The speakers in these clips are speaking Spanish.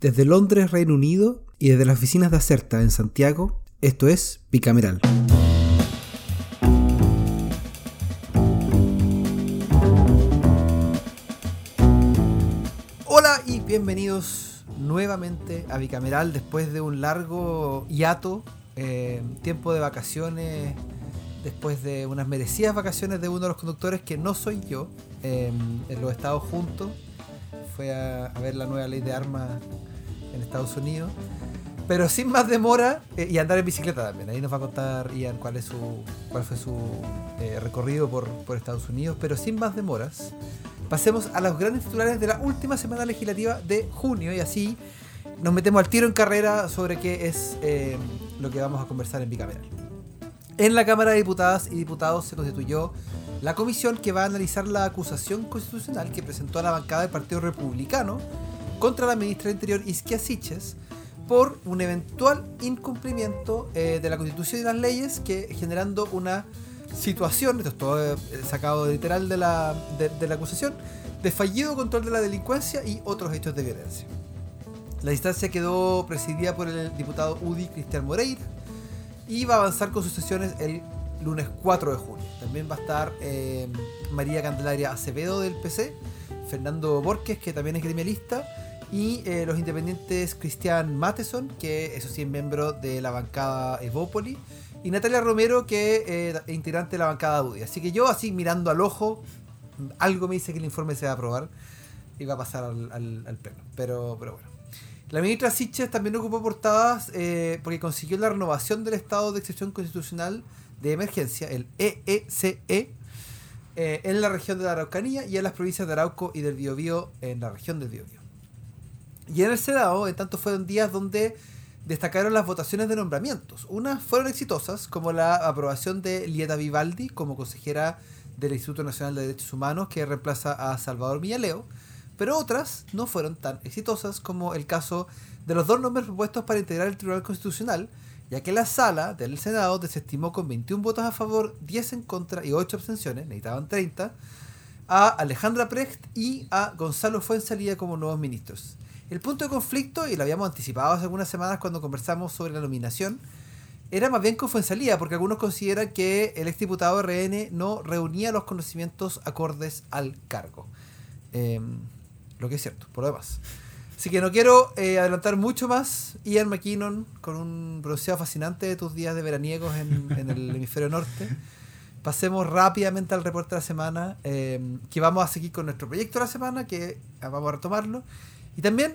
Desde Londres, Reino Unido, y desde las oficinas de Acerta en Santiago, esto es Bicameral. Hola y bienvenidos nuevamente a Bicameral después de un largo hiato, eh, tiempo de vacaciones, después de unas merecidas vacaciones de uno de los conductores que no soy yo, eh, los Estados Juntos. Fue a, ver la nueva ley de armas en Estados Unidos. Pero sin más demora, eh, y andar en bicicleta también. Ahí nos va a contar Ian cuál, es su, cuál fue su eh, recorrido por, por Estados Unidos. Pero sin más demoras, pasemos a los grandes titulares de la última semana legislativa de junio. Y así nos metemos al tiro en carrera sobre qué es eh, lo que vamos a conversar en bicameral. En la Cámara de Diputadas y Diputados se constituyó la comisión que va a analizar la acusación constitucional que presentó a la bancada del Partido Republicano contra la ministra del Interior Isquia Siches por un eventual incumplimiento eh, de la Constitución y las leyes que generando una situación, esto es todo eh, sacado literal de la, de, de la acusación, de fallido control de la delincuencia y otros hechos de violencia. La instancia quedó presidida por el diputado UDI Cristian Moreira y va a avanzar con sus sesiones el lunes 4 de junio. También va a estar eh, María Candelaria Acevedo del PC, Fernando Borges, que también es gremialista, y eh, los independientes Cristian Matheson, que eso sí es miembro de la bancada Evópoli, y Natalia Romero, que eh, es integrante de la bancada UDI. Así que yo, así mirando al ojo, algo me dice que el informe se va a aprobar y va a pasar al pleno. Pero, pero bueno. La ministra Siches también ocupó portadas eh, porque consiguió la renovación del estado de excepción constitucional de emergencia, el EECE, eh, en la región de la Araucanía y en las provincias de Arauco y del Biobío en la región del Biobío. Y en el Senado, en tanto, fueron días donde destacaron las votaciones de nombramientos. Unas fueron exitosas, como la aprobación de Lieta Vivaldi como consejera del Instituto Nacional de Derechos Humanos, que reemplaza a Salvador Millaleo, pero otras no fueron tan exitosas como el caso de los dos nombres propuestos para integrar el Tribunal Constitucional, ya que la sala del Senado desestimó con 21 votos a favor, 10 en contra y 8 abstenciones, necesitaban 30, a Alejandra Precht y a Gonzalo Fuenzalía como nuevos ministros. El punto de conflicto, y lo habíamos anticipado hace algunas semanas cuando conversamos sobre la nominación, era más bien con Fuenzalía, porque algunos consideran que el exdiputado RN no reunía los conocimientos acordes al cargo. Eh, lo que es cierto, por lo demás. Así que no quiero eh, adelantar mucho más. Ian McKinnon, con un bronceado fascinante de tus días de veraniegos en, en el hemisferio norte. Pasemos rápidamente al reporte de la semana, eh, que vamos a seguir con nuestro proyecto de la semana, que vamos a retomarlo. Y también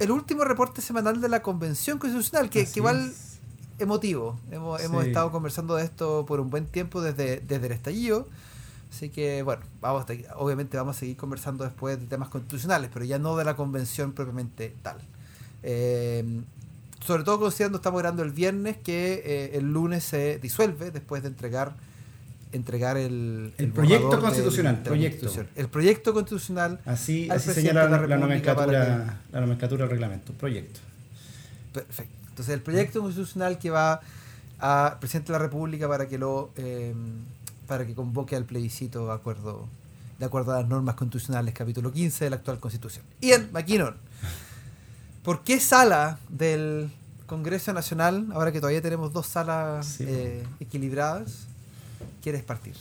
el último reporte semanal de la Convención Constitucional, que, que igual es. emotivo. Hemos, Sí. hemos estado conversando de esto por un buen tiempo desde, desde el estallido. Así que, bueno, vamos a, obviamente vamos a seguir conversando después de temas constitucionales, pero ya no de la convención propiamente tal. Eh, sobre todo considerando estamos grabando el viernes, que eh, el lunes se disuelve después de entregar entregar el, El proyecto constitucional, de la proyecto. El proyecto constitucional Así, así señala la la, nomenclatura, la nomenclatura del reglamento, proyecto. Perfecto. Entonces, el proyecto constitucional que va a presidente de la República para que lo eh, para que convoque al plebiscito de acuerdo de acuerdo a las normas constitucionales, capítulo 15 de la actual Constitución. Ian McKinnon, ¿por qué sala del Congreso Nacional, ahora que todavía tenemos dos salas Sí. eh, equilibradas, quieres partir?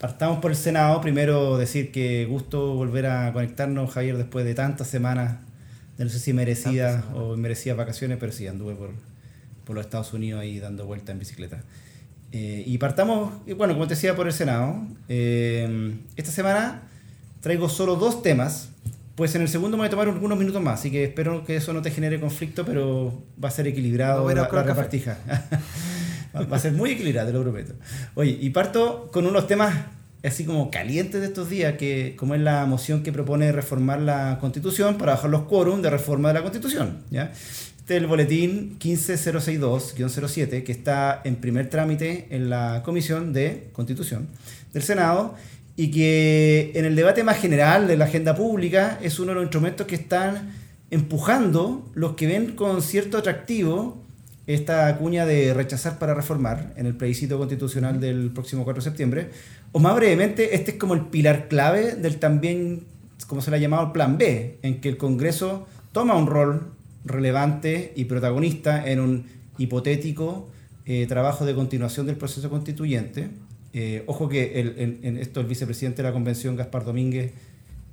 Partamos por el Senado. Primero decir que gusto volver a conectarnos, Javier, después de tantas semanas. No sé si merecidas o merecidas vacaciones, pero sí, anduve por, por los Estados Unidos ahí dando vueltas en bicicleta. Eh, y partamos, eh, bueno, como te decía, por el Senado. Eh, esta semana traigo solo dos temas. Pues en el segundo me voy a tomar algunos minutos más, así que espero que eso no te genere conflicto, pero va a ser equilibrado a la, la repartija. Va- Va a ser muy equilibrado, te lo prometo. Oye, y parto con unos temas así como calientes de estos días, que como es la moción que propone reformar la constitución para bajar los quórum de reforma de la constitución. ¿ya? Este es el boletín 15062-07, que está en primer trámite en la Comisión de Constitución del Senado y que en el debate más general de la agenda pública es uno de los instrumentos que están empujando los que ven con cierto atractivo esta cuña de rechazar para reformar en el plebiscito constitucional del próximo 4 de septiembre. O más brevemente, este es como el pilar clave del también, como se le ha llamado, plan B, en que el Congreso toma un rol relevante y protagonista en un hipotético eh, trabajo de continuación del proceso constituyente. Eh, ojo que el, en, esto el vicepresidente de la convención, Gaspar Domínguez,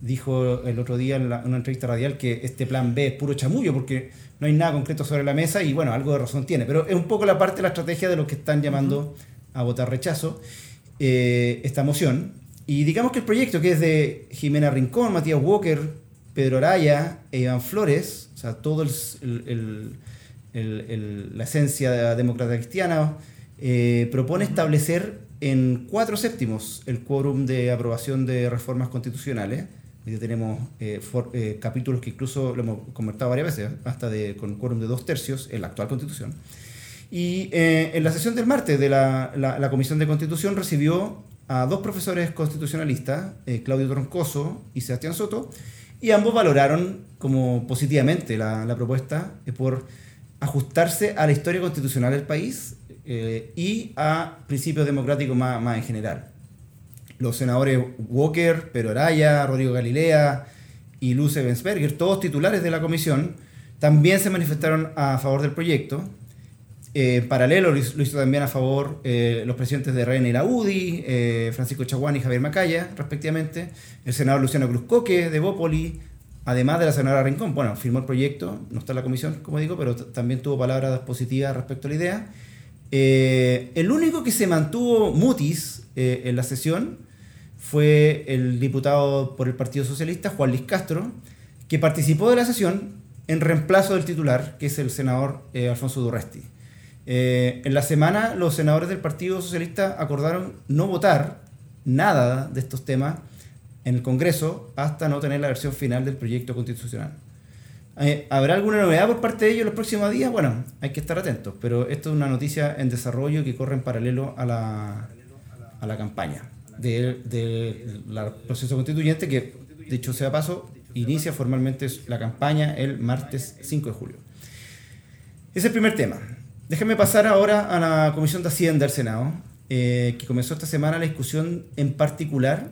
dijo el otro día en, una entrevista radial que este plan B es puro chamullo porque no hay nada concreto sobre la mesa y bueno, algo de razón tiene, pero es un poco la parte de la estrategia de los que están llamando a votar rechazo eh, esta moción. Y digamos que el proyecto que es de Jimena Rincón, Matías Walker, Pedro Araya e Iván Flores, o sea, todo el la esencia demócrata cristiana, eh, propone establecer en cuatro séptimos el quórum de aprobación de reformas constitucionales. Y tenemos eh, eh, capítulos que incluso lo hemos convertido varias veces, hasta de, con quórum de dos tercios en la actual constitución. Y en la sesión del martes de la, la, Comisión de Constitución recibió a dos profesores constitucionalistas, Claudio Troncoso y Sebastián Soto, y ambos valoraron como positivamente la, la propuesta por ajustarse a la historia constitucional del país eh, y a principios democráticos más, más, en general. Los senadores Walker, Pedro Araya, Rodrigo Galilea y Luce Bensberger, todos titulares de la comisión, también se manifestaron a favor del proyecto. Eh, en paralelo lo hizo también a favor eh, los presidentes de RN y la UDI, Francisco Chaguán y Javier Macaya, respectivamente, el senador Luciano Cruz Coque de Bópoli, además de la senadora Rincón, bueno, firmó el proyecto, no está en la comisión, como digo, pero también tuvo palabras positivas respecto a la idea. Eh, el único que se mantuvo mutis eh, en la sesión fue el diputado por el Partido Socialista, Juan Luis Castro, que participó de la sesión en reemplazo del titular, que es el senador eh, Alfonso Durresti. En la semana, los senadores del Partido Socialista acordaron no votar nada de estos temas en el Congreso hasta no tener la versión final del proyecto constitucional. Eh, ¿Habrá alguna novedad por parte de ellos los próximos días? Bueno, hay que estar atentos, pero esto es una noticia en desarrollo que corre en paralelo a la, a la campaña del de, proceso constituyente que, dicho sea paso, inicia formalmente la campaña el martes 5 de julio. Ese es el primer tema. Déjenme pasar ahora a la Comisión de Hacienda del Senado, eh, que comenzó esta semana la discusión en particular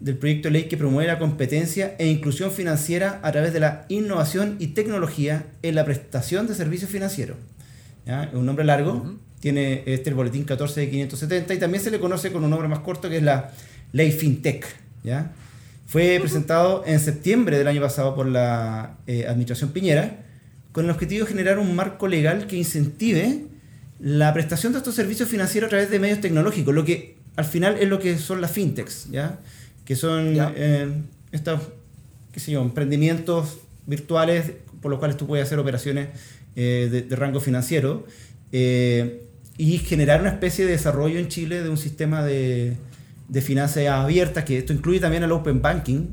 del proyecto de ley que promueve la competencia e inclusión financiera a través de la innovación y tecnología en la prestación de servicios financieros. Es un nombre largo, tiene este el boletín 14 de 570 y también se le conoce con un nombre más corto que es la ley FinTech. ¿ya? Fue presentado en septiembre del año pasado por la eh, Administración Piñera con el objetivo de generar un marco legal que incentive la prestación de estos servicios financieros a través de medios tecnológicos, lo que al final es lo que son las fintechs, ¿ya? que son eh, estos qué sé yo, emprendimientos virtuales por los cuales tú puedes hacer operaciones eh, de, rango financiero eh, y generar una especie de desarrollo en Chile de un sistema de, de finanzas abiertas, que esto incluye también el open banking,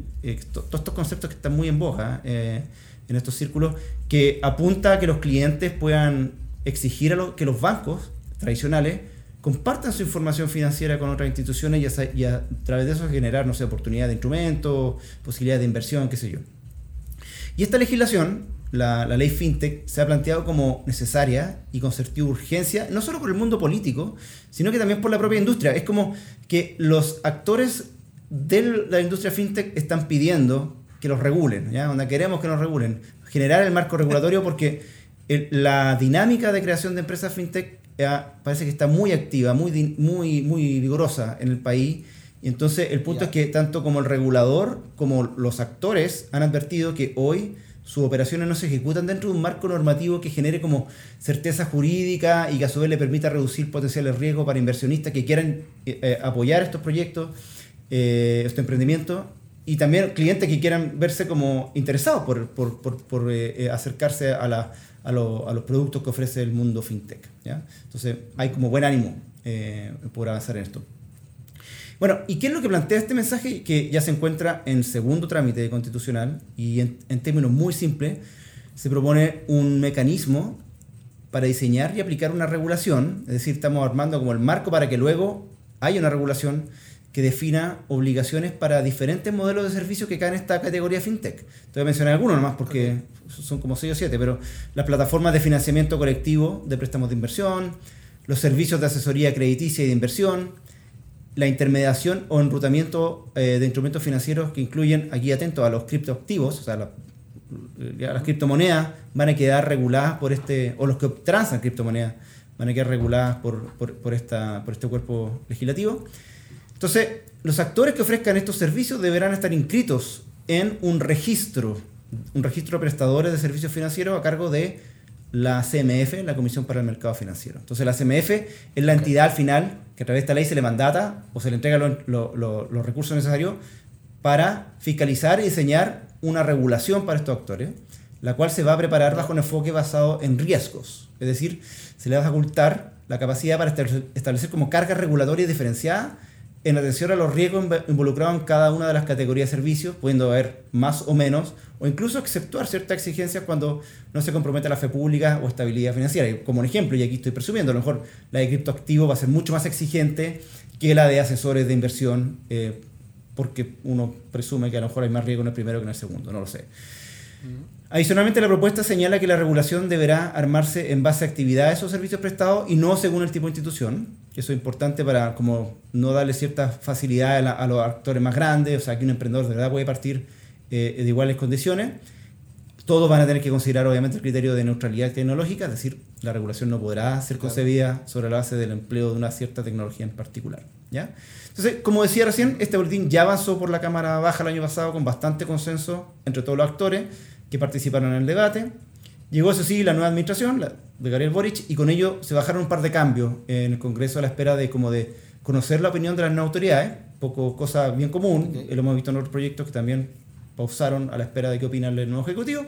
todos estos conceptos que están muy en boga en estos círculos, que apunta a que los clientes puedan exigir a que los bancos tradicionales compartan su información financiera con otras instituciones y a, través de eso generar, no sé, oportunidades de instrumentos, posibilidades de inversión, qué sé yo. Y esta legislación, la, ley FinTech, se ha planteado como necesaria y con de urgencia, no solo por el mundo político, sino que también por la propia industria. Es como que los actores de la industria FinTech están pidiendo que los regulen, ¿ya? Donde queremos que nos regulen. Generar el marco regulatorio porque la dinámica de creación de empresas FinTech parece que está muy activa, muy, muy, muy vigorosa en el país. Y entonces el punto es que tanto como el regulador como los actores han advertido que hoy sus operaciones no se ejecutan dentro de un marco normativo que genere como certeza jurídica y que a su vez le permita reducir potenciales riesgos para inversionistas que quieran eh, eh, apoyar estos proyectos, eh, estos emprendimientos, y también clientes que quieran verse como interesados por, por, por, por acercarse a la, a, los productos que ofrece el mundo fintech. Entonces hay como buen ánimo eh, por avanzar en esto. Bueno, ¿y qué es lo que plantea este mensaje que ya se encuentra en segundo trámite constitucional y en, términos muy simples se propone un mecanismo para diseñar y aplicar una regulación, es decir, estamos armando como el marco para que luego haya una regulación que defina obligaciones para diferentes modelos de servicios que caen en esta categoría fintech. Te voy a mencionar algunos nomás porque son como 6 o 7, pero las plataformas de financiamiento colectivo de préstamos de inversión, los servicios de asesoría crediticia y de inversión, la intermediación o enrutamiento eh, de instrumentos financieros que incluyen, aquí atento, a los criptoactivos, o sea, las criptomonedas van a quedar reguladas por este, o los que transan criptomonedas van a quedar reguladas por, por, esta, por este cuerpo legislativo. Entonces, los actores que ofrezcan estos servicios deberán estar inscritos en un registro, un registro de prestadores de servicios financieros a cargo de la CMF, la Comisión para el Mercado Financiero. Entonces, la CMF es la entidad al final que a través de esta ley se le mandata o se le entrega los recursos necesarios para fiscalizar y diseñar una regulación para estos actores, la cual se va a preparar bajo un enfoque basado en riesgos. Es decir, se le va a ocultar la capacidad para establecer como cargas regulatorias diferenciadas en atención a los riesgos involucrados en cada una de las categorías de servicios, pudiendo haber más o menos, o incluso exceptuar ciertas exigencias cuando no se compromete la fe pública o estabilidad financiera. Como un ejemplo, y aquí estoy presumiendo, a lo mejor la de criptoactivo va a ser mucho más exigente que la de asesores de inversión, eh, porque uno presume que a lo mejor hay más riesgo en el primero que en el segundo, no lo sé. Adicionalmente, la propuesta señala que la regulación deberá armarse en base a actividades o servicios prestados y no según el tipo de institución. Eso es importante para como no darle cierta facilidad a, los actores más grandes, o sea, que un emprendedor de verdad puede partir eh, de iguales condiciones. Todos van a tener que considerar, obviamente, el criterio de neutralidad tecnológica, es decir, la regulación no podrá ser concebida sobre la base del empleo de una cierta tecnología en particular. ¿ya? Entonces, como decía recién, este boletín ya avanzó por la Cámara Baja el año pasado con bastante consenso entre todos los actores que participaron en el debate. Llegó, eso sí, la nueva administración la de Gabriel Boric y con ello se bajaron un par de cambios en el Congreso a la espera de, como de conocer la opinión de las nuevas autoridades, poco cosa bien común, lo hemos visto en otros proyectos que también pausaron a la espera de qué opinan el nuevo Ejecutivo.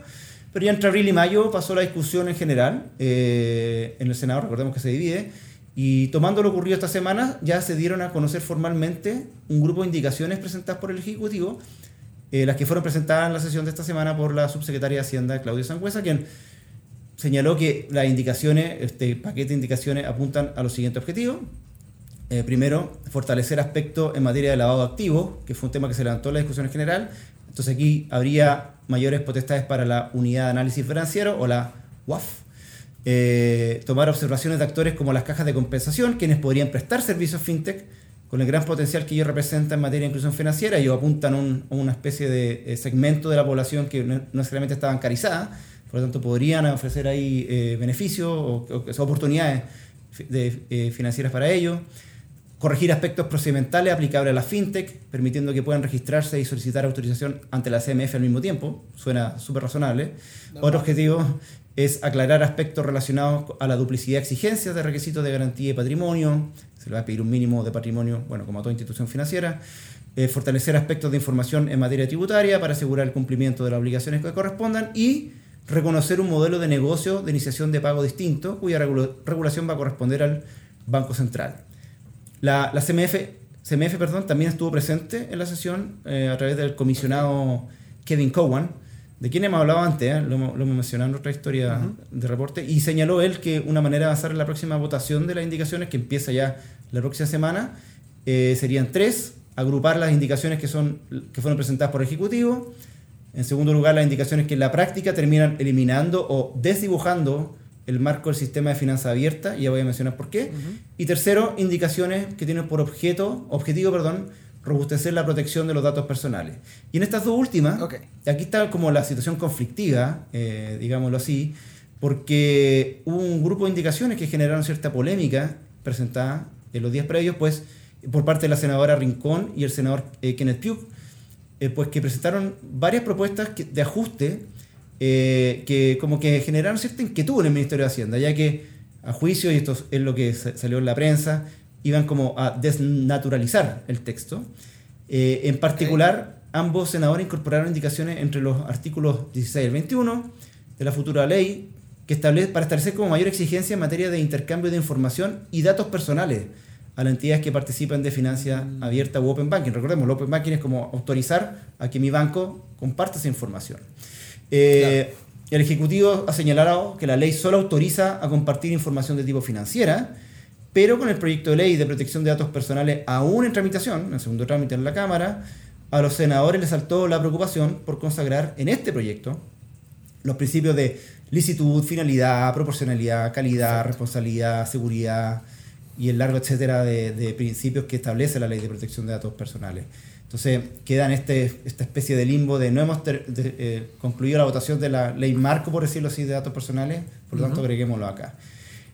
Pero ya entre abril y mayo pasó la discusión en general eh, en el Senado, recordemos que se divide, y tomando lo ocurrido esta semana, ya se dieron a conocer formalmente un grupo de indicaciones presentadas por el Ejecutivo eh, las que fueron presentadas en la sesión de esta semana por la subsecretaria de Hacienda, Claudia Sangüesa, quien señaló que las indicaciones, este paquete de indicaciones apuntan a los siguientes objetivos. Eh, primero, fortalecer aspectos en materia de lavado de activos, que fue un tema que se levantó en la discusión en general. Entonces aquí habría mayores potestades para la unidad de análisis financiero o la UAF. Eh, tomar observaciones de actores como las cajas de compensación, quienes podrían prestar servicios fintech con el gran potencial que ellos representan en materia de inclusión financiera, ellos apuntan a, una especie de eh, segmento de la población que no necesariamente está bancarizada, por lo tanto podrían ofrecer ahí eh, beneficios o, oportunidades eh, financieras para ellos. Corregir aspectos procedimentales aplicables a la fintech, permitiendo que puedan registrarse y solicitar autorización ante la CMF al mismo tiempo. Suena súper razonable. Otro objetivo es aclarar aspectos relacionados a la duplicidad de exigencias de requisitos de garantía de patrimonio, se le va a pedir un mínimo de patrimonio, bueno, como a toda institución financiera, eh, fortalecer aspectos de información en materia tributaria para asegurar el cumplimiento de las obligaciones que correspondan y reconocer un modelo de negocio de iniciación de pago distinto, cuya regulación va a corresponder al Banco Central. La, la CMF, CMF perdón, también estuvo presente en la sesión eh, a través del comisionado Kevin Cowan, de quien hemos hablado antes, ¿eh? lo, hemos mencionado en otra historia de reporte, y señaló él que una manera de avanzar en la próxima votación de las indicaciones, que empieza ya la próxima semana, eh, serían tres, agrupar las indicaciones que, son, que fueron presentadas por el Ejecutivo, en segundo lugar las indicaciones que en la práctica terminan eliminando o desdibujando el marco del sistema de finanzas abierta, y ya voy a mencionar por qué, y tercero, indicaciones que tienen por objeto, objetivo, perdón, robustecer la protección de los datos personales. Y en estas dos últimas, aquí está como la situación conflictiva, eh, digámoslo así, porque hubo un grupo de indicaciones que generaron cierta polémica presentada en los días previos, pues por parte de la senadora Rincón y el senador eh, Kenneth Pugh, eh, pues que presentaron varias propuestas de ajuste que como que generaron cierta inquietud en el Ministerio de Hacienda, ya que a juicio, y esto es lo que salió en la prensa, iban como a desnaturalizar el texto. Eh, en particular, ambos senadores incorporaron indicaciones entre los artículos 16 y 21 de la futura ley que establece, para establecer como mayor exigencia en materia de intercambio de información y datos personales a las entidades que participan de financia mm. abierta u open banking. Recordemos, el open banking es como autorizar a que mi banco comparte esa información. Eh, el Ejecutivo ha señalado que la ley solo autoriza a compartir información de tipo financiera, pero con el proyecto de ley de protección de datos personales aún en tramitación, en segundo trámite en la Cámara, a los senadores les saltó la preocupación por consagrar en este proyecto los principios de licitud, finalidad, proporcionalidad, calidad, responsabilidad, seguridad y el largo etcétera de, principios que establece la ley de protección de datos personales. Entonces queda en este, esta especie de limbo de no hemos ter- de- eh, concluido la votación de la ley marco, por decirlo así, de datos personales, por lo tanto agreguémoslo acá.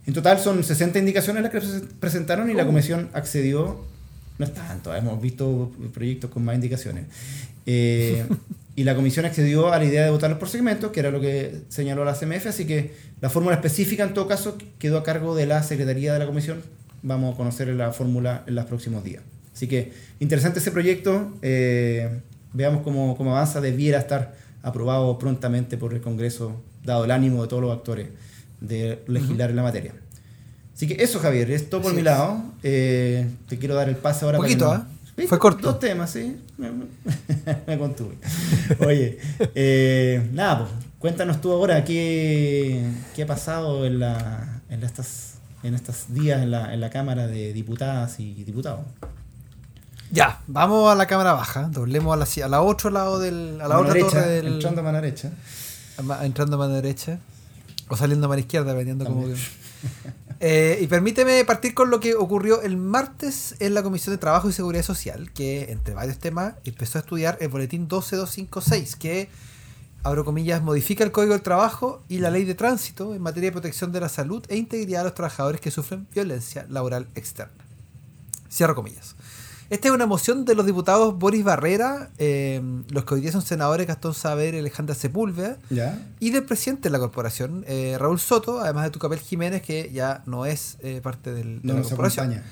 En total son 60 indicaciones las que se presentaron y la comisión accedió, no es tanto, hemos visto proyectos con más indicaciones, Eh, y la comisión accedió a la idea de votarlos por segmentos, que era lo que señaló la CMF, así que la fórmula específica en todo caso quedó a cargo de la Secretaría de la Comisión. Vamos a conocer la fórmula en los próximos días. Así que interesante ese proyecto, eh, veamos cómo, cómo avanza, debiera estar aprobado prontamente por el Congreso, dado el ánimo de todos los actores de legislar en la materia. Así que eso, Javier, es todo por mi lado. Eh, te quiero dar el pase ahora. Poquito, para que no- ¿Viste? Fue corto. Dos temas, sí. Me, contuve. Oye, eh, nada, pues, cuéntanos tú ahora qué, qué ha pasado en, la, en, la- estas, en estos días en la, en la Cámara de Diputadas y Diputados. Ya, vamos a la cámara baja, doblemos a la, a la otro lado del. a la Mano otra derecha, torre del. Entrando a mano derecha. Ma- entrando a mano derecha o saliendo a mano izquierda, dependiendo. También. Eh, y permíteme partir con lo que ocurrió el martes en la Comisión de Trabajo y Seguridad Social, que entre varios temas empezó a estudiar el boletín 12256, que, abro comillas, modifica el Código del Trabajo y la Ley de Tránsito en materia de protección de la salud e integridad de los trabajadores que sufren violencia laboral externa. Cierro comillas. Esta es una moción de los diputados Boris Barrera, eh, los que hoy día son senadores Gastón Saber y Alejandra Sepúlveda, ¿Ya? y del presidente de la corporación, eh, Raúl Soto, además de Tucapel Jiménez, que ya no es eh, parte del, de No la nos corporación. acompaña.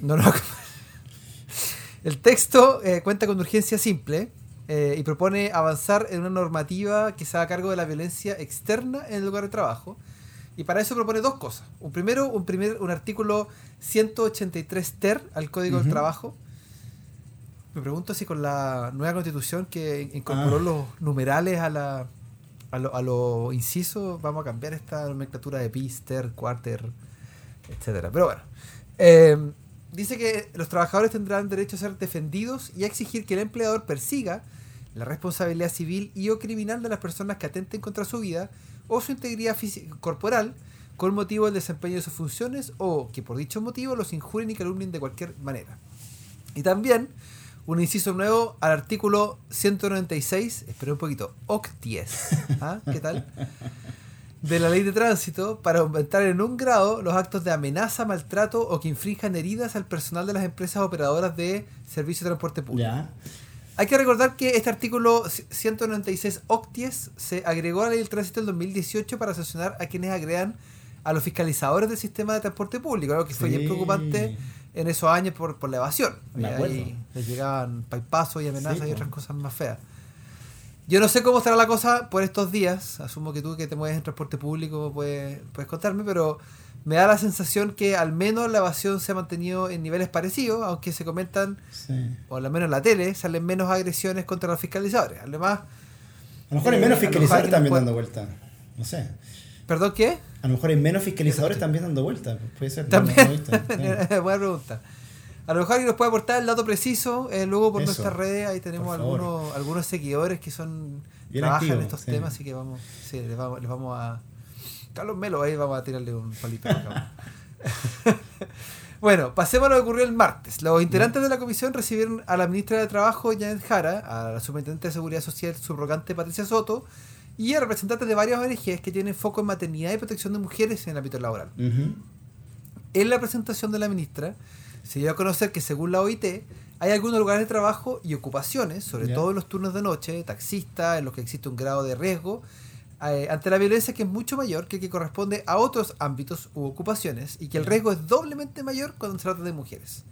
No acompaña. El texto eh, cuenta con urgencia simple eh, y propone avanzar en una normativa que se haga cargo de la violencia externa en el lugar de trabajo. Y para eso propone dos cosas. Un primero, un, primer, un artículo 183 ter al Código del. Trabajo. Me pregunto si con la nueva constitución que incorporó Ah. los numerales a la a lo, a lo inciso, vamos a cambiar esta nomenclatura de bis, ter, quarter, etcétera. Pero bueno. Eh, dice que los trabajadores tendrán derecho a ser defendidos y a exigir que el empleador persiga la responsabilidad civil y o criminal de las personas que atenten contra su vida o su integridad física, corporal con motivo del desempeño de sus funciones o que por dicho motivo los injurien y calumnien de cualquier manera. Y también un inciso nuevo al artículo 196, espera un poquito, octies, ¿ah? ¿qué tal? De la ley de tránsito para aumentar en un grado los actos de amenaza, maltrato o que infrinjan heridas al personal de las empresas operadoras de servicio de transporte público. ¿Ya? Hay que recordar que este artículo 196 octies se agregó a la ley del tránsito del 2018 para sancionar a quienes agredan a los fiscalizadores del sistema de transporte público, algo que fue bien preocupante en esos años por, por la evasión. Ahí les llegaban paipazos y amenazas Sí, y otras cosas más feas. Yo no sé cómo estará la cosa por estos días. Asumo que tú que te mueves en transporte público puedes, puedes contarme, pero me da la sensación que al menos la evasión se ha mantenido en niveles parecidos, aunque se comentan Sí. o al menos en la tele, salen menos agresiones contra los fiscalizadores. Además, A lo mejor hay Eh, menos fiscalizadores también dando vuelta. No sé. ¿perdón qué? A lo mejor hay menos fiscalizadores también dando vuelta. Puede ser. También. no. Buena pregunta. A lo mejor alguien nos puede aportar el dato preciso, eh, luego por Eso, nuestras redes, ahí tenemos algunos, algunos seguidores que son Bien trabajan en estos sí. temas, así que vamos, sí, les vamos, les vamos a. Carlos Melo, ahí vamos a tirarle un palito. bueno, pasemos a lo que ocurrió el martes. Los integrantes de la comisión recibieron a la ministra de Trabajo, Janet Jara, a la superintendente de Seguridad Social, subrogante Patricia Soto, y a representantes de varias ONGs que tienen foco en maternidad y protección de mujeres en el ámbito laboral. En la presentación de la ministra se dio a conocer que según la OIT hay algunos lugares de trabajo y ocupaciones, sobre todo en los turnos de noche, taxistas, en los que existe un grado de riesgo, eh, ante la violencia que es mucho mayor que el que corresponde a otros ámbitos u ocupaciones y que el riesgo es doblemente mayor cuando se trata de mujeres.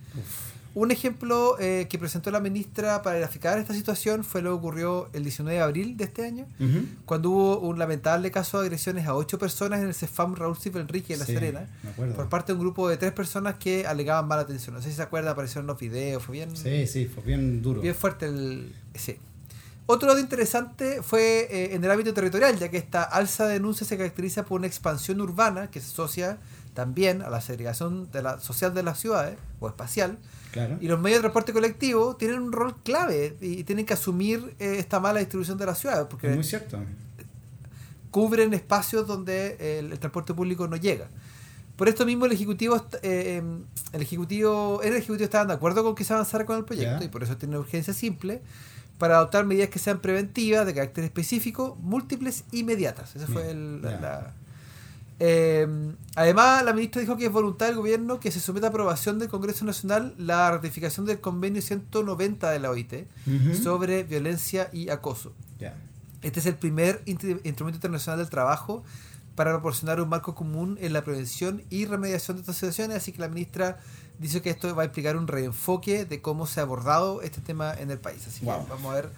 Un ejemplo eh, que presentó la ministra para graficar esta situación fue lo que ocurrió el 19 de abril de este año, Ujú. cuando hubo un lamentable caso de agresiones a ocho personas en el CEFAM Raúl Silva Enrique de La Sí, Serena por parte de un grupo de tres personas que alegaban mala atención. No sé si se acuerda, aparecieron los videos, fue bien, Sí, sí, fue bien duro. bien fuerte el... Sí. Otro dato interesante fue eh, en el ámbito territorial, ya que esta alza de denuncias se caracteriza por una expansión urbana que se asocia también a la segregación de la, social de las ciudades, o espacial, Claro. y los medios de transporte colectivo tienen un rol clave y tienen que asumir eh, esta mala distribución de las ciudades, porque muy cierto. cubren espacios donde el, el transporte público no llega. Por esto mismo el Ejecutivo, eh, em, el Ejecutivo, el Ejecutivo estaban de acuerdo con que se avanzara con el proyecto y por eso tiene una urgencia simple para adoptar medidas que sean preventivas, de carácter específico, múltiples, inmediatas. Esa fue el- la- Eh, además, la ministra dijo que es voluntad del gobierno que se someta a aprobación del Congreso Nacional la ratificación del convenio 190 de la OIT sobre violencia y acoso. Este es el primer instrumento internacional del trabajo para proporcionar un marco común en la prevención y remediación de estas situaciones, así que la ministra dice que esto va a implicar un reenfoque de cómo se ha abordado este tema en el país. Así Wow. que vamos a ver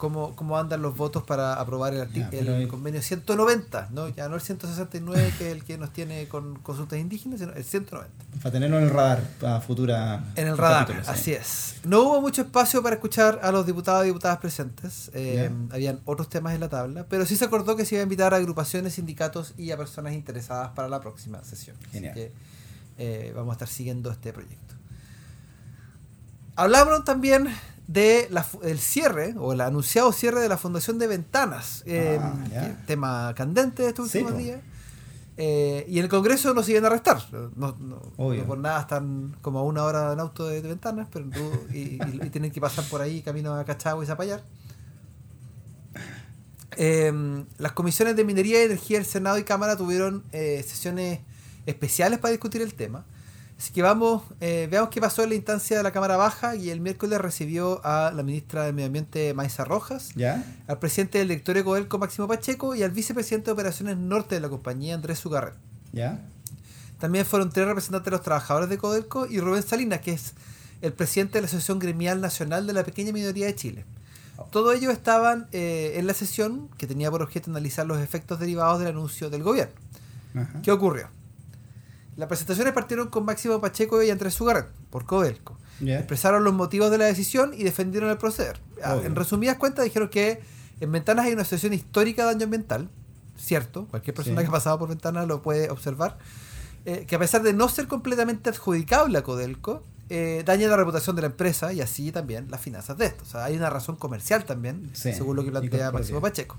cómo, cómo andan los votos para aprobar el, Ya, el convenio 190, ¿no? ya no el 169 que es el que nos tiene con consultas indígenas, sino el 190. Para tenerlo en el radar para futura En el radar, capítulos, así es. No hubo mucho espacio para escuchar a los diputados y diputadas presentes. eh. Habían otros temas en la tabla, pero sí se acordó que se iba a invitar a agrupaciones, sindicatos y a personas interesadas para la próxima sesión. Así Genial. que eh, vamos a estar siguiendo este proyecto. Hablaron también de la fu- el cierre o el anunciado cierre de la Fundación de Ventanas, eh, Ah, que- tema candente de estos Sí, últimos días. Eh, y en el Congreso nos siguen a arrestar. No, no- no por nada están como a una hora en auto de, de ventanas, pero y, y- y tienen que pasar por ahí camino a Cachagua y Zapallar. Eh, las comisiones de minería y energía del Senado y Cámara tuvieron eh, sesiones especiales para discutir el tema. Así que vamos, eh, veamos qué pasó en la instancia de la Cámara Baja y el miércoles recibió a la ministra del Medio Ambiente Maiza Rojas, ¿Ya? al presidente del directorio Codelco Máximo Pacheco y al vicepresidente de Operaciones Norte de la compañía Andrés Sugarret. ¿Ya? También fueron tres representantes de los trabajadores de Codelco y Rubén Salinas, que es el presidente de la Asociación Gremial Nacional de la Pequeña Minoría de Chile. Todos ellos estaban eh, en la sesión que tenía por objeto analizar los efectos derivados del anuncio del gobierno. Ajá. ¿Qué ocurrió? Las presentaciones partieron con Máximo Pacheco y Andrés Sugarret, por Codelco. Expresaron los motivos de la decisión y defendieron el proceder. Ah, Obvio. En resumidas cuentas dijeron que en Ventanas hay una situación histórica de daño ambiental, cierto, cualquier persona Sí. que ha pasado por Ventanas lo puede observar, eh, que a pesar de no ser completamente adjudicable a Codelco, eh, daña la reputación de la empresa y así también las finanzas de esto. O sea, hay una razón comercial también, Sí, según lo que plantea. Máximo Pacheco.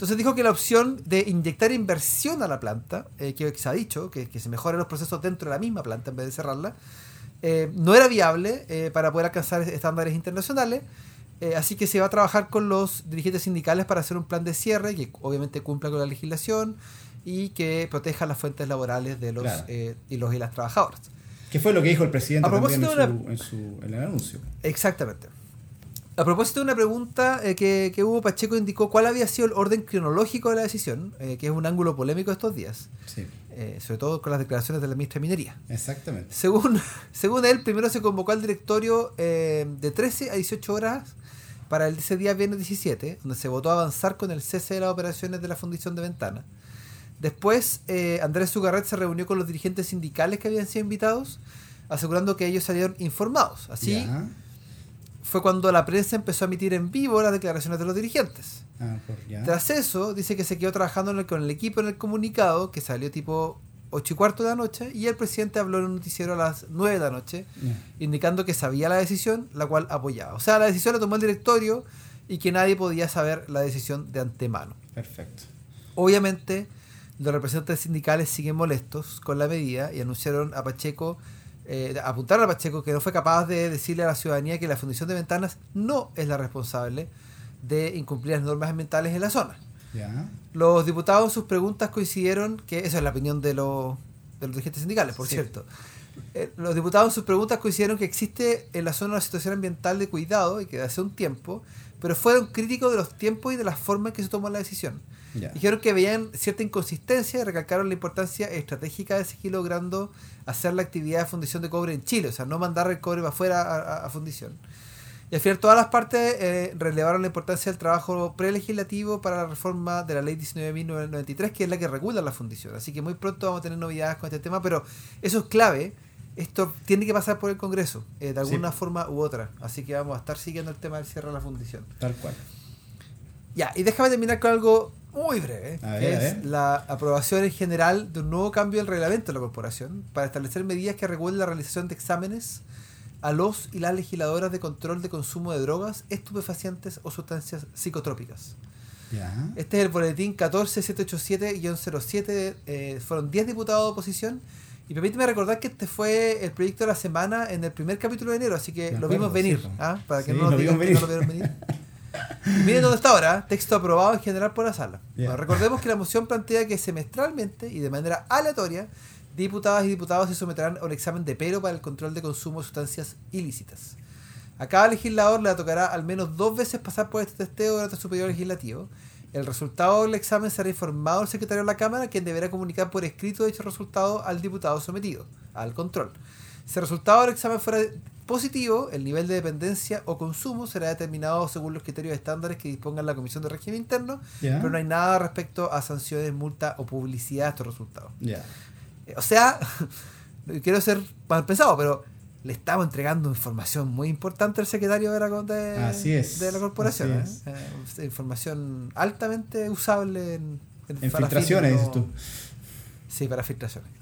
Entonces dijo que la opción de inyectar inversión a la planta, eh, que se ha dicho, que, que se mejoren los procesos dentro de la misma planta en vez de cerrarla, eh, no era viable eh, para poder alcanzar estándares internacionales. eh, así que se va a trabajar con los dirigentes sindicales para hacer un plan de cierre que obviamente cumpla con la legislación y que proteja las fuentes laborales de los, Claro. eh, y los y las trabajadoras. ¿Qué fue lo que dijo el presidente A propósito también en, su, en, su- en el anuncio? Exactamente. A propósito de una pregunta eh, que, que hubo, Pacheco indicó cuál había sido el orden cronológico de la decisión, eh, que es un ángulo polémico estos días, Sí, eh, sobre todo con las declaraciones de la ministra de Minería. exactamente. Según, según él, primero se convocó al directorio de 13 a 18 horas para el, ese día viernes 17, donde se votó avanzar con el cese de las operaciones de la fundición de Ventana. Después, Andrés Sugarret se reunió con los dirigentes sindicales que habían sido invitados, asegurando que ellos salieron informados. Así. Fue cuando la prensa empezó a emitir en vivo las declaraciones de los dirigentes. Ah, por. Tras eso, dice que se quedó trabajando en el- con el equipo en el comunicado, que salió tipo 8 y cuarto de la noche, y el presidente habló en un noticiero a las 9 de la noche, indicando que sabía la decisión, la cual apoyaba. O sea, la decisión la tomó el directorio y que nadie podía saber la decisión de antemano. Perfecto. Obviamente, los representantes sindicales siguen molestos con la medida y anunciaron a Pacheco, eh, apuntaron a Pacheco que no fue capaz de decirle a la ciudadanía que la Fundición de Ventanas no es la responsable de incumplir las normas ambientales en la zona. Los diputados en sus preguntas coincidieron que, esa es la opinión de los, de los dirigentes sindicales, por Sí. cierto. Eh, los diputados en sus preguntas coincidieron que existe en la zona una situación ambiental de cuidado y que hace un tiempo, pero fueron críticos de los tiempos y de las formas en que se tomó la decisión. Dijeron que veían cierta inconsistencia y recalcaron la importancia estratégica de seguir logrando hacer la actividad de fundición de cobre en Chile, o sea, no mandar el cobre para afuera a, a- a fundición. Y al final todas las partes eh, relevaron la importancia del trabajo prelegislativo para la reforma de la ley 19.993, que es la que regula la fundición. Así que muy pronto vamos a tener novedades con este tema, pero eso es clave. Esto tiene que pasar por el Congreso, eh, de Sí. alguna forma u otra. Así que vamos a estar siguiendo el tema del cierre de la fundición. Tal cual. Ya, y déjame terminar con algo muy breve, A ver, que a es la aprobación en general de un nuevo cambio del reglamento de la corporación para establecer medidas que regulen la realización de exámenes a los y las legisladoras de control de consumo de drogas, estupefacientes o sustancias psicotrópicas. Ya. Este es el boletín 14787-07. eh, fueron 10 diputados de oposición. Y permíteme recordar que este fue el proyecto de la semana en el primer capítulo de enero, así que lo vimos venir. sí. ¿ah? Para que Sí, no nos digan que no lo vieron venir. Miren dónde está ahora, texto aprobado en general por la sala. Bueno, recordemos que la moción plantea que semestralmente y de manera aleatoria, diputadas y diputados se someterán a un examen de pero para el control de consumo de sustancias ilícitas. A cada legislador le tocará al menos dos veces pasar por este testeo durante su periodo legislativo. El resultado del examen será informado al secretario de la Cámara, quien deberá comunicar por escrito dicho resultado al diputado sometido al control. Si el resultado del examen fuera positivo, el nivel de dependencia o consumo será determinado según los criterios estándares que disponga la Comisión de Régimen Interno, pero no hay nada respecto a sanciones, multa o publicidad de estos resultados. Eh, O sea, quiero ser mal pensado, pero le estamos entregando información muy importante al secretario de la, de, Así es, de la corporación. así ¿eh? Eh, información altamente usable en, En para filtraciones, dices tú. Sí, para filtraciones.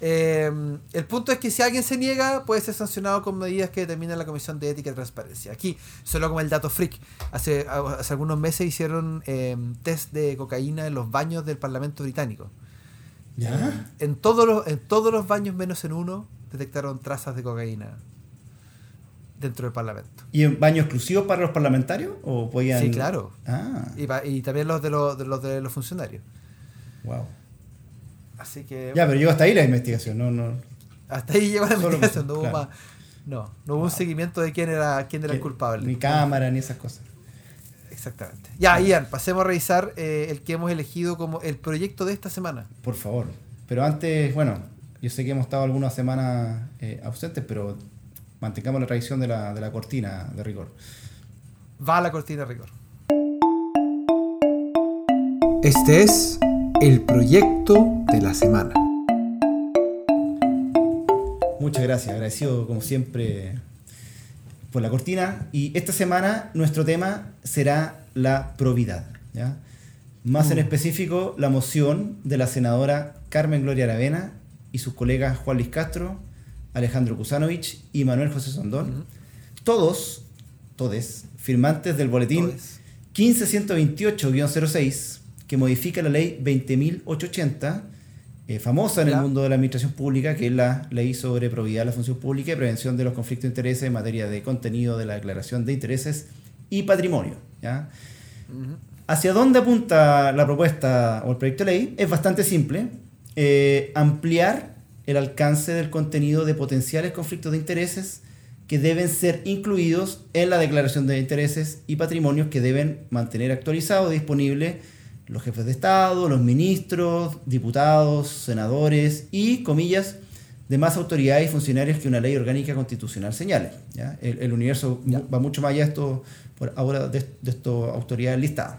Eh, el punto es que si alguien se niega, puede ser sancionado con medidas que determina la Comisión de Ética y Transparencia. Aquí, solo como el dato freak, hace, hace algunos meses hicieron eh, test de cocaína en los baños del Parlamento Británico. ¿Ya? En todos los, en todos los baños menos en uno detectaron trazas de cocaína dentro del Parlamento. ¿Y en baño exclusivo para los parlamentarios? ¿O podían... Sí, claro. Ah, Y, y también los de los, de los de los funcionarios. wow. Así que Ya, pero llegó hasta ahí la investigación, no, no. hasta ahí llegó la investigación. No hubo claro. más. No, no hubo un seguimiento de quién era quién era el culpable. Ni cámara, ni esas cosas. Exactamente. Ya, Ian, pasemos a revisar eh, el que hemos elegido como el proyecto de esta semana. Por favor. Pero antes, bueno, yo sé que hemos estado algunas semanas eh, ausentes, pero mantengamos la tradición de la, de la cortina de rigor. Va a la cortina de rigor. Este es el proyecto de la semana. Muchas gracias, agradecido como siempre por la cortina. Y esta semana nuestro tema será la probidad. Más en mm. específico, la moción de la senadora Carmen Gloria Aravena y sus colegas Juan Luis Castro, Alejandro Kusanovich y Manuel José Sondón. Mm. Todos, todes, firmantes del boletín 1528-06 que modifica la ley 20.880, eh, famosa en Ya. el mundo de la administración pública, que es la ley sobre probidad de la función pública y prevención de los conflictos de intereses en materia de contenido de la declaración de intereses y patrimonio. ¿Hacia dónde apunta la propuesta o el proyecto de ley? Es bastante simple. Eh, ampliar el alcance del contenido de potenciales conflictos de intereses que deben ser incluidos en la declaración de intereses y patrimonios que deben mantener actualizado y disponible los jefes de Estado, los ministros, diputados, senadores y, comillas, demás autoridades y funcionarios que una ley orgánica constitucional señale. ¿ya? El, el universo Ya. va mucho más allá de esto, por ahora de, de estas autoridades listadas.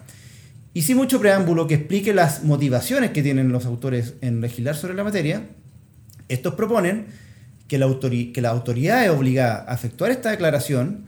Y sin mucho preámbulo que explique las motivaciones que tienen los autores en legislar sobre la materia, estos proponen que, la autori- que las autoridades obligadas a efectuar esta declaración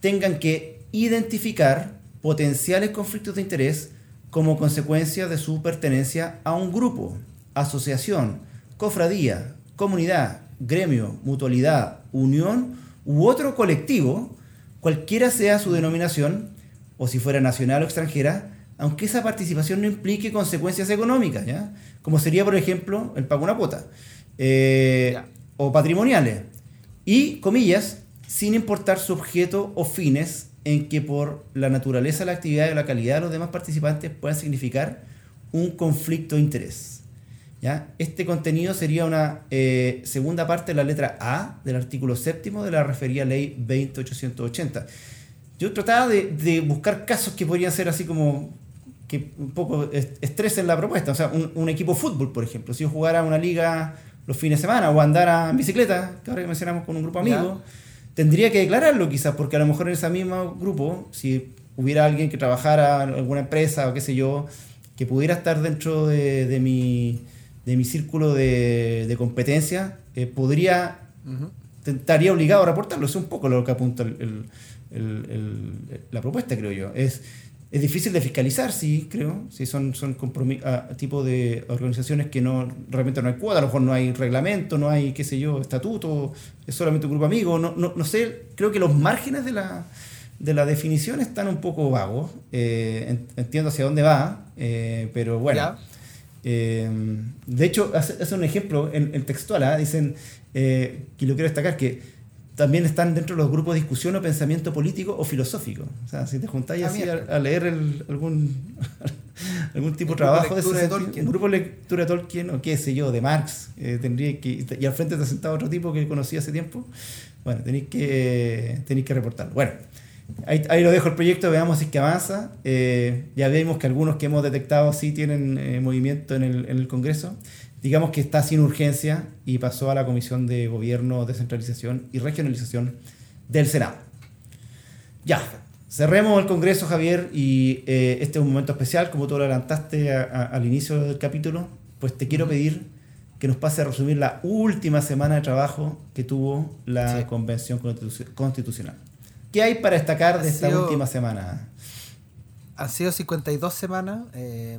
tengan que identificar potenciales conflictos de interés como consecuencia de su pertenencia a un grupo, asociación, cofradía, comunidad, gremio, mutualidad, unión u otro colectivo, cualquiera sea su denominación, o si fuera nacional o extranjera, aunque esa participación no implique consecuencias económicas, ¿ya? como sería, por ejemplo, el pago de una cuota, eh, o patrimoniales, y, comillas, sin importar su objeto o fines en que por la naturaleza de la actividad y la calidad de los demás participantes puedan significar un conflicto de interés. ¿ya? Este contenido sería una eh, segunda parte de la letra A del artículo séptimo de la referida ley 20880. Yo trataba de, de buscar casos que podrían ser así como que un poco est- estresen la propuesta. O sea, un, un equipo de fútbol, por ejemplo. Si yo jugara una liga los fines de semana o andara en bicicleta, que ahora que mencionamos con un grupo Ya. Tendría que declararlo quizás, porque a lo mejor en ese mismo grupo, si hubiera alguien que trabajara en alguna empresa o qué sé yo, que pudiera estar dentro de, de mi, de mi círculo de, de competencia, eh, podría estaría obligado a reportarlo. Eso es un poco lo que apunta el- el- el- el- la propuesta, creo yo. Es, es difícil de fiscalizar, sí, creo. Si son, son ah, tipo de organizaciones que no realmente no hay cuota, a lo mejor no hay reglamento, no hay, qué sé yo, estatuto, es solamente un grupo amigo. No, no, no sé, creo que los márgenes de la, de la definición están un poco vagos. Eh, en- entiendo hacia dónde va, eh, pero bueno. Eh, de hecho, hace, hace un ejemplo en, en textual, ¿ah? dicen, que lo quiero destacar, que también están dentro de los grupos de discusión o pensamiento político o filosófico. O sea, si te juntáis Ah, así a, a leer el- algún, algún tipo El de trabajo de ese de Tolkien. un grupo de lectura de Tolkien o qué sé yo, de Marx, eh, tendría que, y al frente te sentado otro tipo que conocí hace tiempo, bueno, tenéis que, tenéis que reportarlo. Bueno, ahí, ahí lo dejo el proyecto, veamos si es que avanza. Eh, ya vemos que algunos que hemos detectado sí tienen eh, movimiento en el, en el Congreso. Digamos que está sin urgencia y pasó a la Comisión de Gobierno, Descentralización y Regionalización del Senado. Ya, cerremos el Congreso, Javier, y eh, este es un momento especial, como tú lo adelantaste a- a- al inicio del capítulo, pues te quiero pedir que nos pase a resumir la última semana de trabajo que tuvo la Sí. Convención Constitu- Constitucional. ¿Qué hay para destacar de Ha esta sido- última semana? Han sido 52 semanas. eh,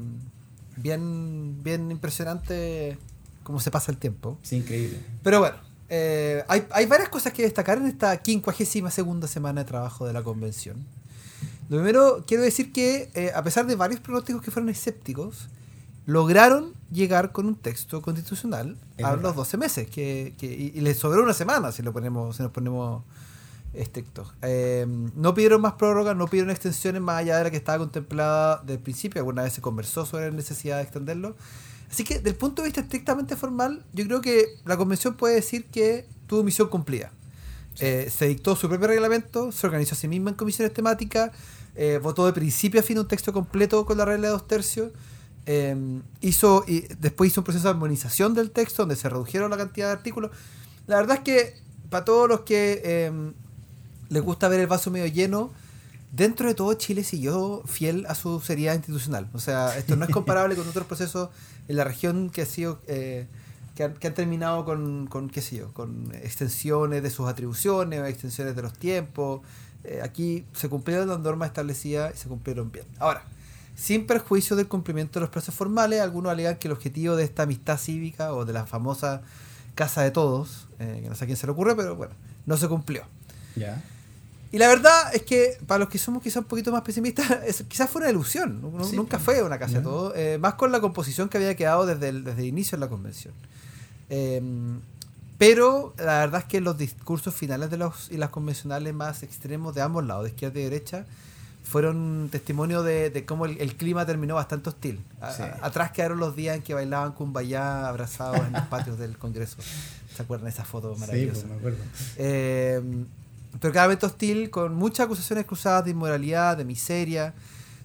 bien, bien impresionante cómo se pasa el tiempo. Es increíble. Pero bueno, eh, hay, hay varias cosas que destacar en esta 52 segunda semana de trabajo de la convención. Lo primero, quiero decir que eh, a pesar de varios pronósticos que fueron escépticos, lograron llegar con un texto constitucional Es a verdad. los 12 meses, que, que- y, y les sobró una semana si lo ponemos, si nos ponemos estrictos. Eh, no pidieron más prórrogas, no pidieron extensiones más allá de la que estaba contemplada del principio. Alguna vez se conversó sobre la necesidad de extenderlo. Así que, del punto de vista estrictamente formal, yo creo que la convención puede decir que tuvo misión cumplida. Eh, se dictó su propio reglamento, se organizó a sí misma en comisiones temáticas, eh, votó de principio a fin un texto completo con la regla de dos tercios, hizo y después hizo un proceso de armonización del texto donde se redujeron la cantidad de artículos. La verdad es que para todos los que les gusta ver el vaso medio lleno, dentro de todo Chile siguió fiel a su seriedad institucional. O sea, esto no es comparable con otros procesos en la región que ha sido eh, que, han, que han terminado con, con, qué sé yo, con extensiones de sus atribuciones, extensiones de los tiempos. Eh, aquí se cumplieron las normas establecidas y se cumplieron bien. Ahora, sin perjuicio del cumplimiento de los plazos formales, algunos alegan que el objetivo de esta amistad cívica o de la famosa casa de todos, eh, que no sé a quién se le ocurre, pero bueno, no se cumplió. Ya. Y la verdad es que para los que somos quizás un poquito más pesimistas, es- quizás fue una ilusión. Nu- Sí. Nunca fue una casa de todo. eh, más con la composición que había quedado desde el, desde el inicio de la convención. Eh, pero la verdad es que los discursos finales de los y las convencionales más extremos de ambos lados, de izquierda y derecha, fueron testimonio de, de cómo el, el clima terminó bastante hostil. A- Sí. a- atrás quedaron los días en que bailaban Kumbaya abrazados en los patios del Congreso. ¿Se acuerdan de esa foto Sí, maravillosa? pues, me acuerdo. Eh, pero claramente hostil, con muchas acusaciones cruzadas de inmoralidad, de miseria.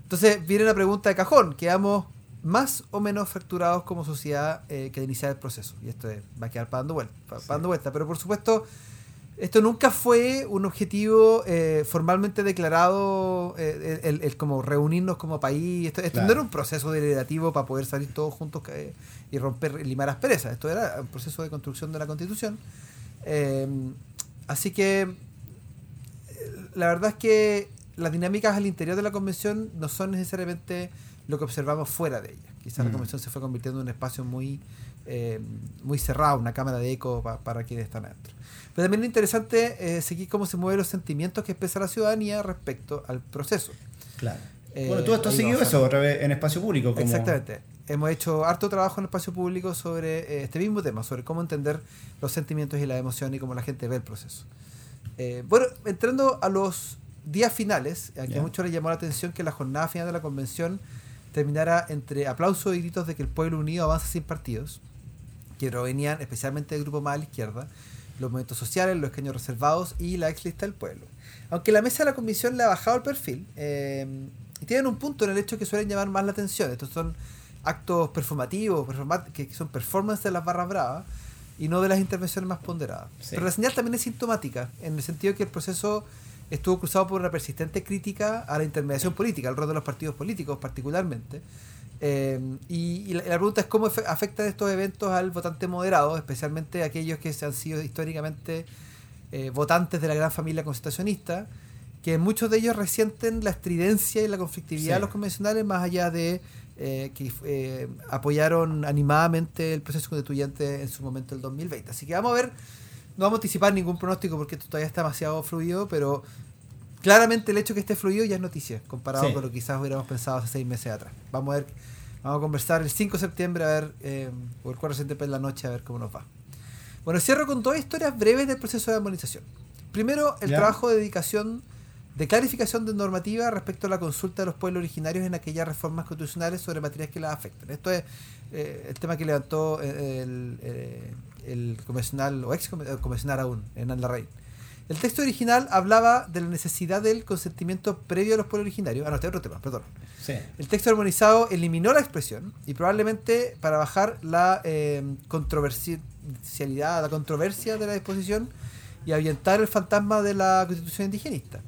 Entonces viene la pregunta de cajón, ¿quedamos más o menos fracturados como sociedad eh, que al iniciar el proceso? Y esto es- va a quedar para dando vuelta, Sí. dando vuelta. Pero por supuesto, esto nunca fue un objetivo eh, formalmente declarado, eh, el, el como reunirnos como país. Esto, esto Claro. no era un proceso deliberativo para poder salir todos juntos y romper, limar asperezas. Esto era un proceso de construcción de la constitución. Así que la verdad es que las dinámicas al interior de la convención no son necesariamente lo que observamos fuera de ella. Quizás la Mm. convención se fue convirtiendo en un espacio muy, eh, muy cerrado, una cámara de eco pa- para quienes están adentro. Pero también es interesante eh, seguir cómo se mueven los sentimientos que expresa la ciudadanía respecto al proceso. Claro. Eh, bueno, tú, tú has seguido eso otra vez en espacio público. Como... Exactamente. Hemos hecho harto trabajo en el espacio público sobre eh, este mismo tema, sobre cómo entender los sentimientos y la emoción y cómo la gente ve el proceso. Eh, bueno, entrando a los días finales, a que Ya. a muchos les llamó la atención que la jornada final de la convención terminara entre aplausos y gritos de que el pueblo unido avanza sin partidos, que provenían especialmente del grupo más a la izquierda, los movimientos sociales, los escaños reservados y la ex lista del pueblo. Aunque la mesa de la convención le ha bajado el perfil, eh, y tienen un punto en el hecho que suelen llamar más la atención. Estos son actos performativos, performa- que son performances de las barras bravas y no de las intervenciones más ponderadas. Sí. Pero la señal también es sintomática, en el sentido que el proceso estuvo cruzado por una persistente crítica a la intermediación política, al rol de los partidos políticos particularmente. Eh, y, y la, pregunta es cómo afectan estos eventos al votante moderado, especialmente aquellos que se han sido históricamente eh, votantes de la gran familia constitucionalista, que muchos de ellos resienten la estridencia y la conflictividad Sí. de los convencionales más allá de eh, que eh, apoyaron animadamente el proceso constituyente en su momento el 2020. Así que vamos a ver, no vamos a anticipar ningún pronóstico porque esto todavía está demasiado fluido, pero claramente el hecho que esté fluido ya es noticia, comparado Sí. con lo que quizás hubiéramos pensado hace seis meses atrás. Vamos a ver, vamos a conversar el 5 de septiembre, a ver, eh, o el 4 de septiembre en la noche, a ver cómo nos va. Bueno, cierro con dos historias breves del proceso de armonización. Primero, el Ya. trabajo de dedicación, de clarificación de normativa respecto a la consulta de los pueblos originarios en aquellas reformas constitucionales sobre materias que las afectan. Esto es eh, el tema que levantó eh, el, eh, el convencional, o ex conven- convencional aún, Hernán Larraín. El texto original hablaba de la necesidad del consentimiento previo a los pueblos originarios. Ah, no, este es otro tema, perdón. Sí. El texto armonizado eliminó la expresión y probablemente para bajar la eh, controversialidad, la controversia de la disposición y ahuyentar el fantasma de la constitución indigenista.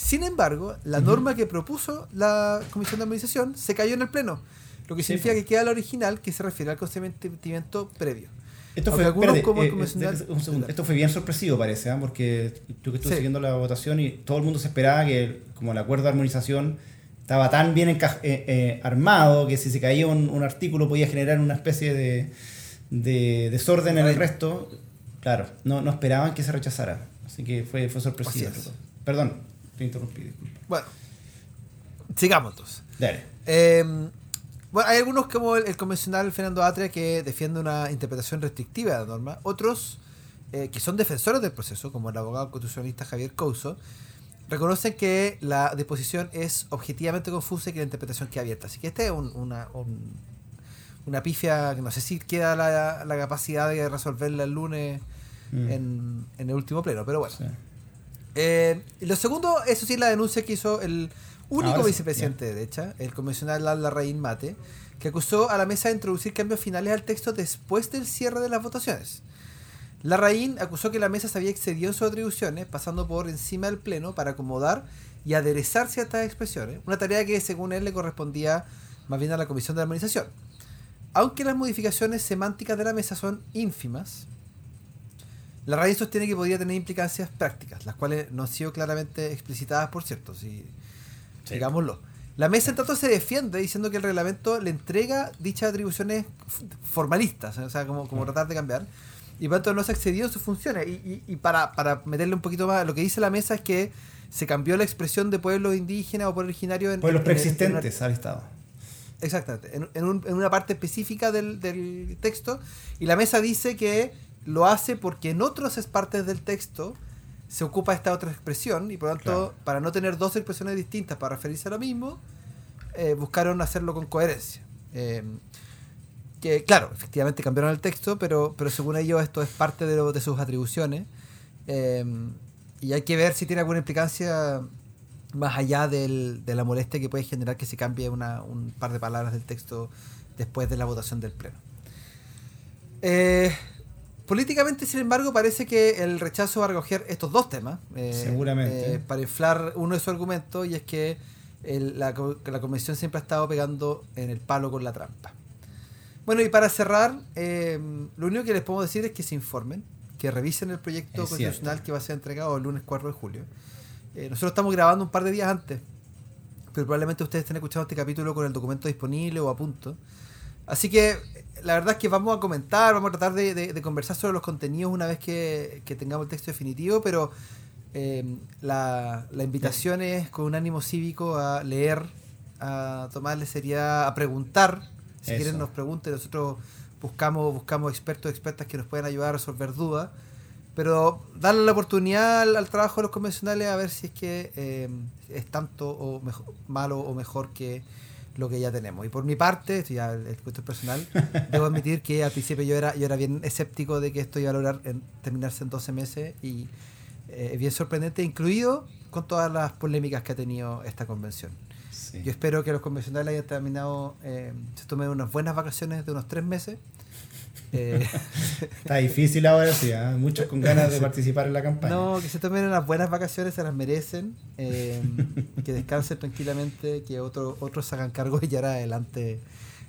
Sin embargo, la norma que propuso la Comisión de Armonización se cayó en el Pleno, lo que significa pues. que queda la original que se refiere al consentimiento previo. Esto fue, espérate, como eh, convencional- de- un segundo. Esto fue bien sorpresivo, parece, ¿ah? porque yo que estuve Sí. siguiendo la votación y todo el mundo se esperaba que, como el acuerdo de armonización estaba tan bien eh, eh, armado que si se caía un, un artículo podía generar una especie de, de desorden en el resto. Claro, no, no esperaban que se rechazara. Así que fue, fue sorpresivo. Perdón, te interrumpí, disculpa. Bueno, sigamos entonces. Dale. Eh, bueno, hay algunos como el, el convencional Fernando Atria que defiende una interpretación restrictiva de la norma, otros eh, que son defensores del proceso, como el abogado constitucionalista Javier Couso, reconocen que la disposición es objetivamente confusa y que la interpretación queda abierta. Así que esta es un- una, un- una pifia que no sé si queda la, la capacidad de resolverla el lunes Mm. en, en el último pleno, pero bueno. Sí. Eh, lo segundo, eso sí, la denuncia que hizo el único sí, vicepresidente de derecha, el convencional Larraín Mate, que acusó a la mesa de introducir cambios finales al texto después del cierre de las votaciones. Larraín acusó que la mesa se había excedido en sus atribuciones, pasando por encima del pleno para acomodar y aderezar ciertas expresiones, una tarea que según él le correspondía más bien a la Comisión de Armonización. Aunque las modificaciones semánticas de la mesa son ínfimas, la raíz sostiene que podría tener implicancias prácticas, las cuales no han sido claramente explicitadas, por cierto, si, Sí. digámoslo. La mesa en tanto se defiende diciendo que el reglamento le entrega dichas atribuciones formalistas, o sea, como, como tratar de cambiar, y por tanto no se ha excedido en sus funciones. Y, y- y para, para meterle un poquito más, lo que dice la mesa es que se cambió la expresión de pueblos indígenas o pueblos originarios en, Pueblos preexistentes al Estado. Exactamente, en, en un- en una parte específica del, del texto. Y la mesa dice que lo hace porque en otras partes del texto se ocupa esta otra expresión y por lo tanto, Claro. para no tener dos expresiones distintas para referirse a lo mismo, eh, buscaron hacerlo con coherencia. Eh, que claro, efectivamente cambiaron el texto, pero, pero según ellos esto es parte de, lo- de sus atribuciones. Eh, y hay que ver si tiene alguna implicancia más allá del- de la molestia que puede generar que se cambie una, un par de palabras del texto después de la votación del Pleno. Eh, políticamente, sin embargo, parece que el rechazo va a recoger estos dos temas. eh, Seguramente. eh, para inflar uno de sus argumentos, y es que el- la, la convención siempre ha estado pegando en el palo con la trampa. Bueno, y para cerrar, eh, lo único que les puedo decir es que se informen, que revisen el proyecto Es constitucional cierto. que va a ser entregado el lunes 4 de julio. Eh, nosotros estamos grabando un par de días antes, pero probablemente ustedes estén escuchando este capítulo con el documento disponible o a punto. Así que la verdad es que vamos a comentar, vamos a tratar de, de- de conversar sobre los contenidos una vez que, que tengamos el texto definitivo, pero eh, la, la invitación es con un ánimo cívico a leer, a tomarle seriedad, a preguntar. Si Eso. quieren nos pregunten, nosotros buscamos, buscamos expertos, expertas que nos puedan ayudar a resolver dudas. Pero darle la oportunidad al, al trabajo de los convencionales a ver si es que eh, es tanto o mejor, malo o mejor que lo que ya tenemos. Y por mi parte, esto ya el cuento personal, debo admitir que al principio yo era, yo era bien escéptico de que esto iba a lograr en- terminarse en 12 meses y eh, es bien sorprendente, incluido con todas las polémicas que ha tenido esta convención. Sí. Yo espero que los convencionales hayan terminado, eh, se tomen unas buenas vacaciones de unos tres meses. Eh, Está difícil ahora, sí, ¿ah? muchos con ganas de participar en la campaña. No, que se tomen unas buenas vacaciones, se las merecen. eh, que descansen tranquilamente, que otro, otros se hagan cargo y llevar adelante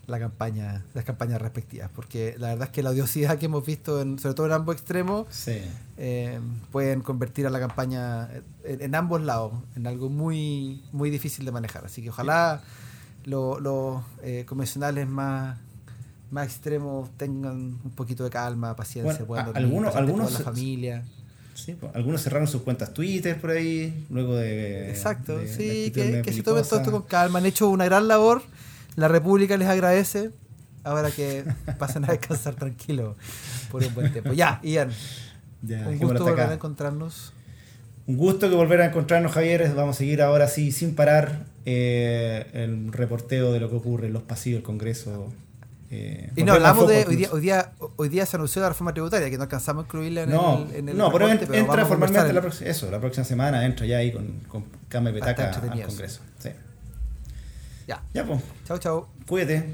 la campaña, las campañas respectivas. Porque la verdad es que la odiosidad que hemos visto, en, sobre todo en ambos extremos, Sí. eh, pueden convertir a la campaña en, en ambos lados en algo muy, muy difícil de manejar. Así que ojalá lo- los eh, convencionales más más extremos tengan un poquito de calma, paciencia, Bueno, puedan dormir, algunos- algunos con la familia. Sí, pues, algunos cerraron sus cuentas Twitter por ahí, luego de. Exacto, de- sí, que, que se tomen todo esto con calma. Han hecho una gran labor. La República les agradece. Ahora que pasen a descansar tranquilo por un buen tiempo. Ya, Ian, Ya, un gusto volver acá. a encontrarnos. Un gusto que volver a encontrarnos, Javier. Vamos a seguir ahora sí, sin parar, eh, el reporteo de lo que ocurre en los pasillos del Congreso. Eh, Y no, hablamos de. Hoy día, hoy, día, hoy día se anunció la reforma tributaria, que no alcanzamos a incluirla en No, el. En el no pero, reporte, en- entra formalmente la, eso, la próxima semana entra ya ahí con, con Came Petaca al. Congreso. Sí. Ya, Ya, pues, chao, chao. cuídate.